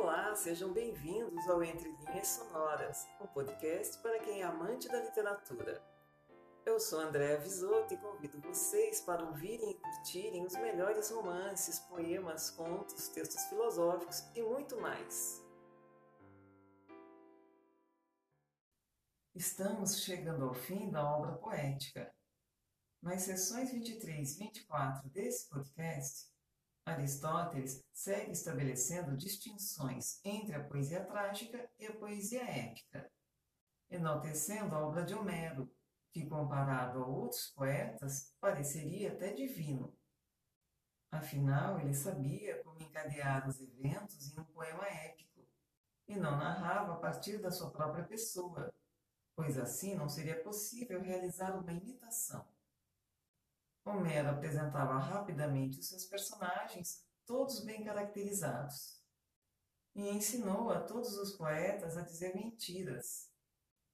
Olá, sejam bem-vindos ao Entre Linhas Sonoras, um podcast para quem é amante da literatura. Eu sou Andréa Visoto e convido vocês para ouvirem e curtirem os melhores romances, poemas, contos, textos filosóficos e muito mais. Estamos chegando ao fim da obra poética. Nas sessões 23 e 24 desse podcast, Aristóteles segue estabelecendo distinções entre a poesia trágica e a poesia épica, enaltecendo a obra de Homero, que, comparado a outros poetas, pareceria até divino. Afinal, ele sabia como encadear os eventos em um poema épico, e não narrava a partir da sua própria pessoa, pois assim não seria possível realizar uma imitação. Homero apresentava rapidamente os seus personagens, todos bem caracterizados, e ensinou a todos os poetas a dizer mentiras.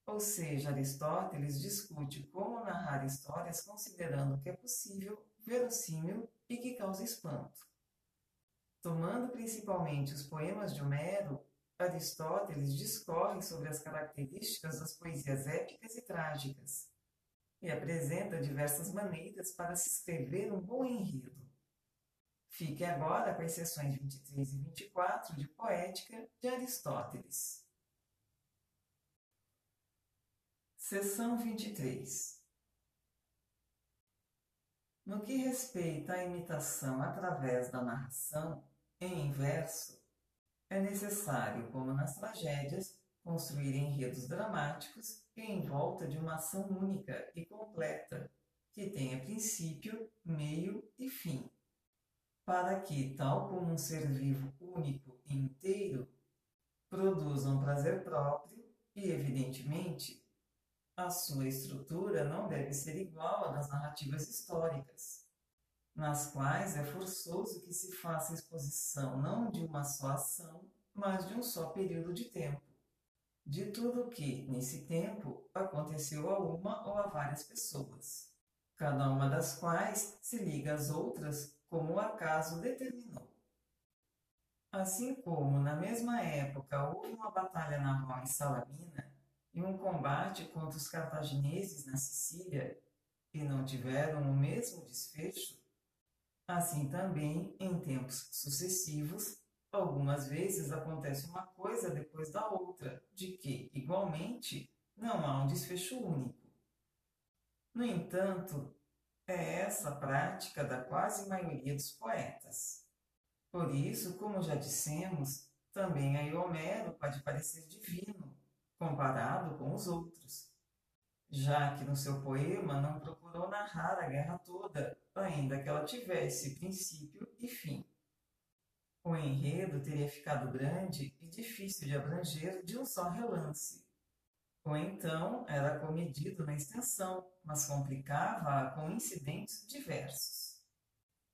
Ou seja, Aristóteles discute como narrar histórias considerando que é possível, verossímil e que causa espanto. Tomando principalmente os poemas de Homero, Aristóteles discorre sobre as características das poesias épicas e trágicas e apresenta diversas maneiras para se escrever um bom enredo. Fique agora com as sessões 23 e 24 de Poética de Aristóteles. Seção 23 No que respeita à imitação através da narração, em verso, é necessário, como nas tragédias, construir enredos dramáticos em volta de uma ação única e completa, que tenha princípio, meio e fim, para que, tal como um ser vivo único e inteiro, produza um prazer próprio e, evidentemente, a sua estrutura não deve ser igual à das narrativas históricas, nas quais é forçoso que se faça exposição não de uma só ação, mas de um só período de tempo de tudo que, nesse tempo, aconteceu a uma ou a várias pessoas, cada uma das quais se liga às outras como o acaso determinou. Assim como, na mesma época, houve uma batalha naval em Salamina e um combate contra os cartagineses na Sicília, e não tiveram o mesmo desfecho, assim também, em tempos sucessivos, Algumas vezes acontece uma coisa depois da outra, de que, igualmente, não há um desfecho único. No entanto, é essa a prática da quase maioria dos poetas. Por isso, como já dissemos, também aí Homero pode parecer divino, comparado com os outros, já que no seu poema não procurou narrar a guerra toda, ainda que ela tivesse princípio e fim. O enredo teria ficado grande e difícil de abranger de um só relance. Ou então era comedido na extensão, mas complicava-a com incidentes diversos.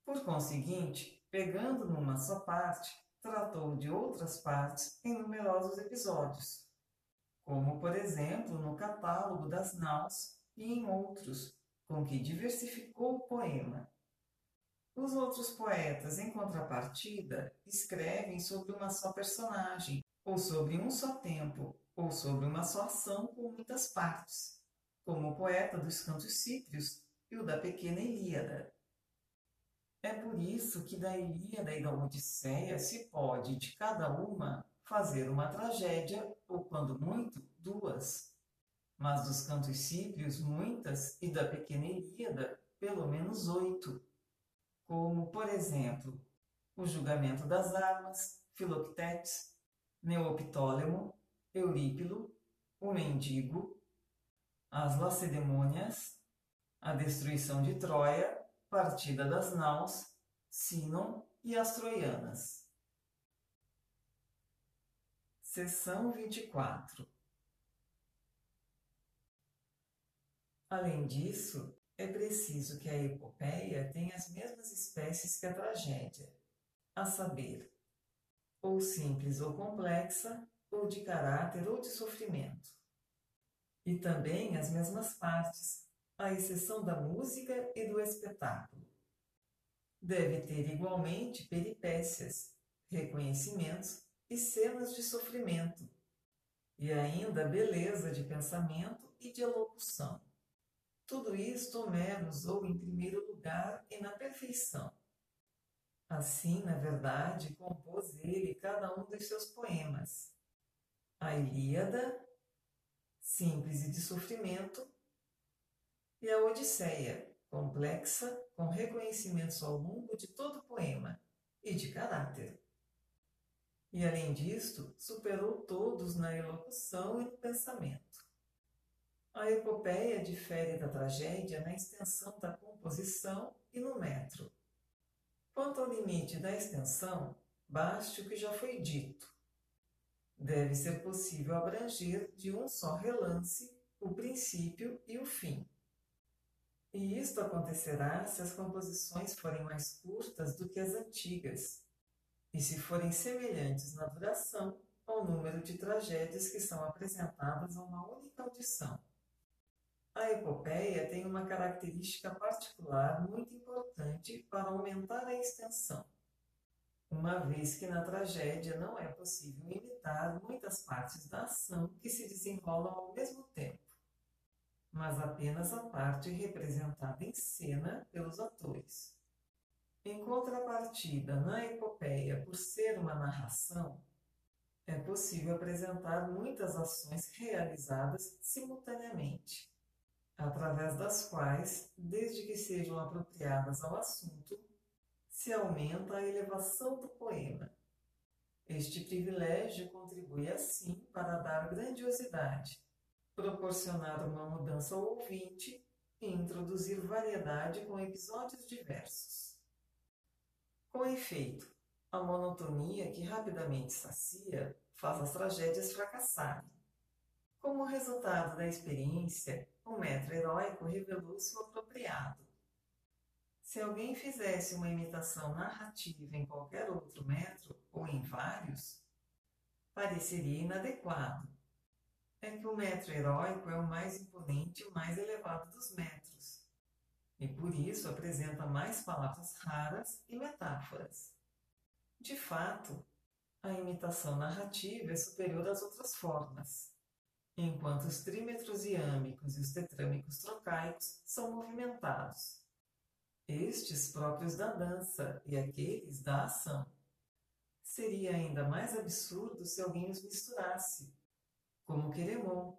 Por conseguinte, pegando numa só parte, tratou de outras partes em numerosos episódios, como por exemplo no catálogo das naus e em outros, com que diversificou o poema os outros poetas, em contrapartida, escrevem sobre uma só personagem, ou sobre um só tempo, ou sobre uma só ação com muitas partes, como o poeta dos Cantos Cíprios e o da Pequena Ilíada. É por isso que da Ilíada e da Odisseia se pode, de cada uma, fazer uma tragédia, ou quando muito, duas. Mas dos Cantos Cíprios, muitas, e da Pequena Ilíada, pelo menos oito como, por exemplo, o julgamento das armas, Filoctetes, Neoptólemo, Eurípilo, o mendigo, as Lacedemônias, a destruição de Troia, partida das naus, Sinon e as troianas. Seção 24 Além disso, é preciso que a epopeia tenha as mesmas espécies que a tragédia, a saber, ou simples ou complexa, ou de caráter ou de sofrimento. E também as mesmas partes, à exceção da música e do espetáculo. Deve ter igualmente peripécias, reconhecimentos e cenas de sofrimento, e ainda beleza de pensamento e de elocução. Tudo isto Homero usou em primeiro lugar e na perfeição. Assim, na verdade, compôs ele cada um dos seus poemas. A Ilíada, simples e de sofrimento, e a Odisseia, complexa, com reconhecimentos ao longo de todo o poema e de caráter. E além disto, superou todos na elocução e no pensamento. A epopeia difere da tragédia na extensão da composição e no metro. Quanto ao limite da extensão, baste o que já foi dito. Deve ser possível abranger de um só relance o princípio e o fim. E isto acontecerá se as composições forem mais curtas do que as antigas, e se forem semelhantes na duração ao número de tragédias que são apresentadas a uma única audição. A epopeia tem uma característica particular muito importante para aumentar a extensão, uma vez que na tragédia não é possível imitar muitas partes da ação que se desenrolam ao mesmo tempo mas apenas a parte representada em cena pelos atores. Em contrapartida, na epopeia, por ser uma narração, é possível apresentar muitas ações realizadas simultaneamente, através das quais, desde que sejam apropriadas ao assunto, se aumenta a elevação do poema. Este privilégio contribui assim para dar grandiosidade proporcionar uma mudança ao ouvinte e introduzir variedade com episódios diversos. Com efeito, a monotonia que rapidamente sacia faz as tragédias fracassarem. Como resultado da experiência, o metro heróico revelou-se o apropriado. Se alguém fizesse uma imitação narrativa em qualquer outro metro ou em vários, pareceria inadequado é que o metro heróico é o mais imponente e o mais elevado dos metros, e por isso apresenta mais palavras raras e metáforas. De fato, a imitação narrativa é superior às outras formas, enquanto os trímetros iâmicos e os tetrâmicos trocaicos são movimentados, estes próprios da dança e aqueles da ação. Seria ainda mais absurdo se alguém os misturasse como Queremon.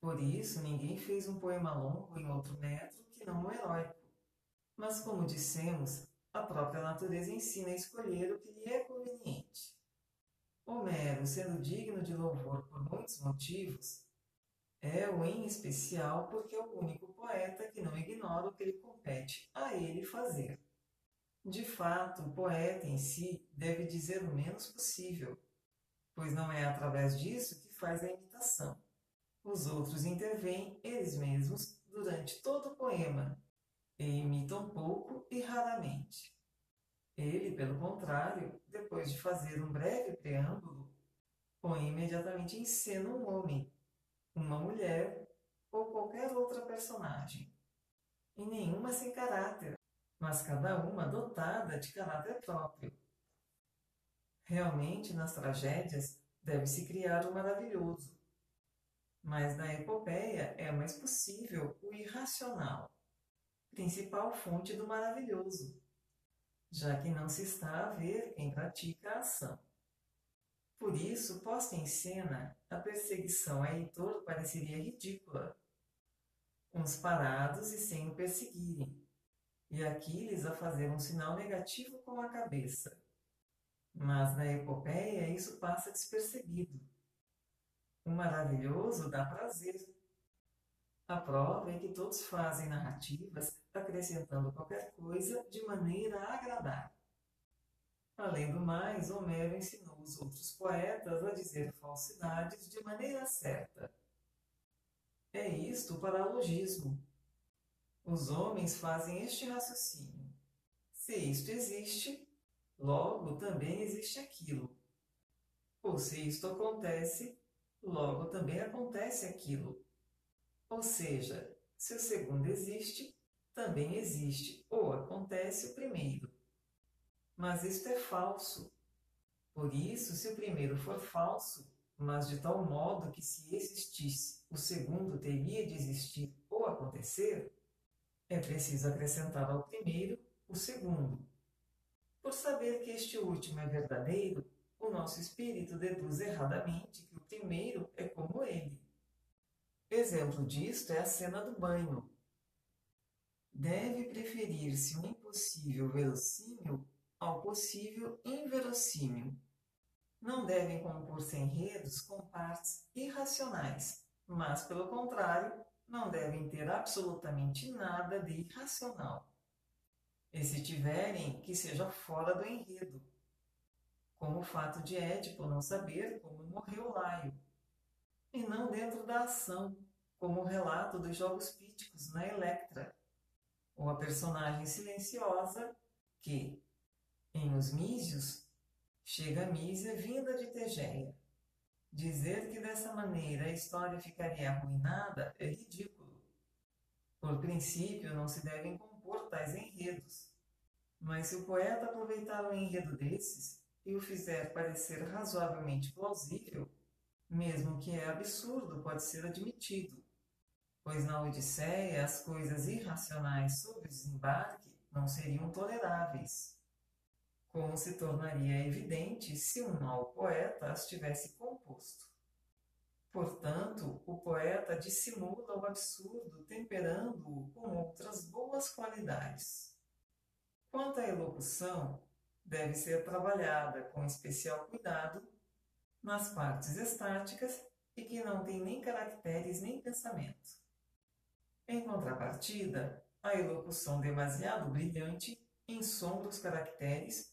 Por isso, ninguém fez um poema longo em outro metro que não o heróico. Mas, como dissemos, a própria natureza ensina a escolher o que lhe é conveniente. Homero, sendo digno de louvor por muitos motivos, é o em especial porque é o único poeta que não ignora o que lhe compete a ele fazer. De fato, o poeta em si deve dizer o menos possível, pois não é através disso que faz a imitação. Os outros intervêm eles mesmos durante todo o poema e imitam pouco e raramente. Ele, pelo contrário, depois de fazer um breve preâmbulo, põe imediatamente em cena um homem, uma mulher ou qualquer outra personagem. E nenhuma sem caráter, mas cada uma dotada de caráter próprio. Realmente, nas tragédias, deve-se criar o maravilhoso. Mas na epopeia é mais possível o irracional, principal fonte do maravilhoso, já que não se está a ver quem pratica a ação. Por isso, posta em cena, a perseguição a Heitor pareceria ridícula. Uns parados e sem o perseguirem, e Aquiles a fazer um sinal negativo com a cabeça mas na epopeia isso passa despercebido. O maravilhoso dá prazer. A prova é que todos fazem narrativas acrescentando qualquer coisa de maneira a agradar. Além do mais, Homero ensinou os outros poetas a dizer falsidades de maneira certa. É isto o paralogismo. Os homens fazem este raciocínio. Se isto existe, logo também existe aquilo. Ou se isto acontece, logo também acontece aquilo. Ou seja, se o segundo existe, também existe ou acontece o primeiro. Mas isto é falso. Por isso, se o primeiro for falso, mas de tal modo que se existisse, o segundo teria de existir ou acontecer, é preciso acrescentar ao primeiro o segundo. Por saber que este último é verdadeiro, o nosso espírito deduz erradamente que o primeiro é como ele. Exemplo disto é a cena do banho. Deve preferir-se um impossível verossímil ao possível inverossímil. Não devem compor-se enredos com partes irracionais, mas, pelo contrário, não devem ter absolutamente nada de irracional. E se tiverem, que seja fora do enredo, como o fato de Édipo não saber como morreu Laio, e não dentro da ação, como o relato dos Jogos Píticos na Electra, ou a personagem silenciosa que, em Os Mísios, chega a Mísia vinda de Tegeia. Dizer que dessa maneira a história ficaria arruinada é ridículo. Por princípio, não se devem compor tais enredos. Mas se o poeta aproveitar um enredo desses e o fizer parecer razoavelmente plausível, mesmo que é absurdo, pode ser admitido, pois na Odisseia as coisas irracionais sobre o desembarque não seriam toleráveis como se tornaria evidente se um mau poeta as tivesse composto. Portanto, o poeta dissimula o absurdo temperando-o com outras boas qualidades. Quanto à elocução, deve ser trabalhada com especial cuidado nas partes estáticas e que não têm nem caracteres nem pensamento. Em contrapartida, a elocução demasiado brilhante ensombra os caracteres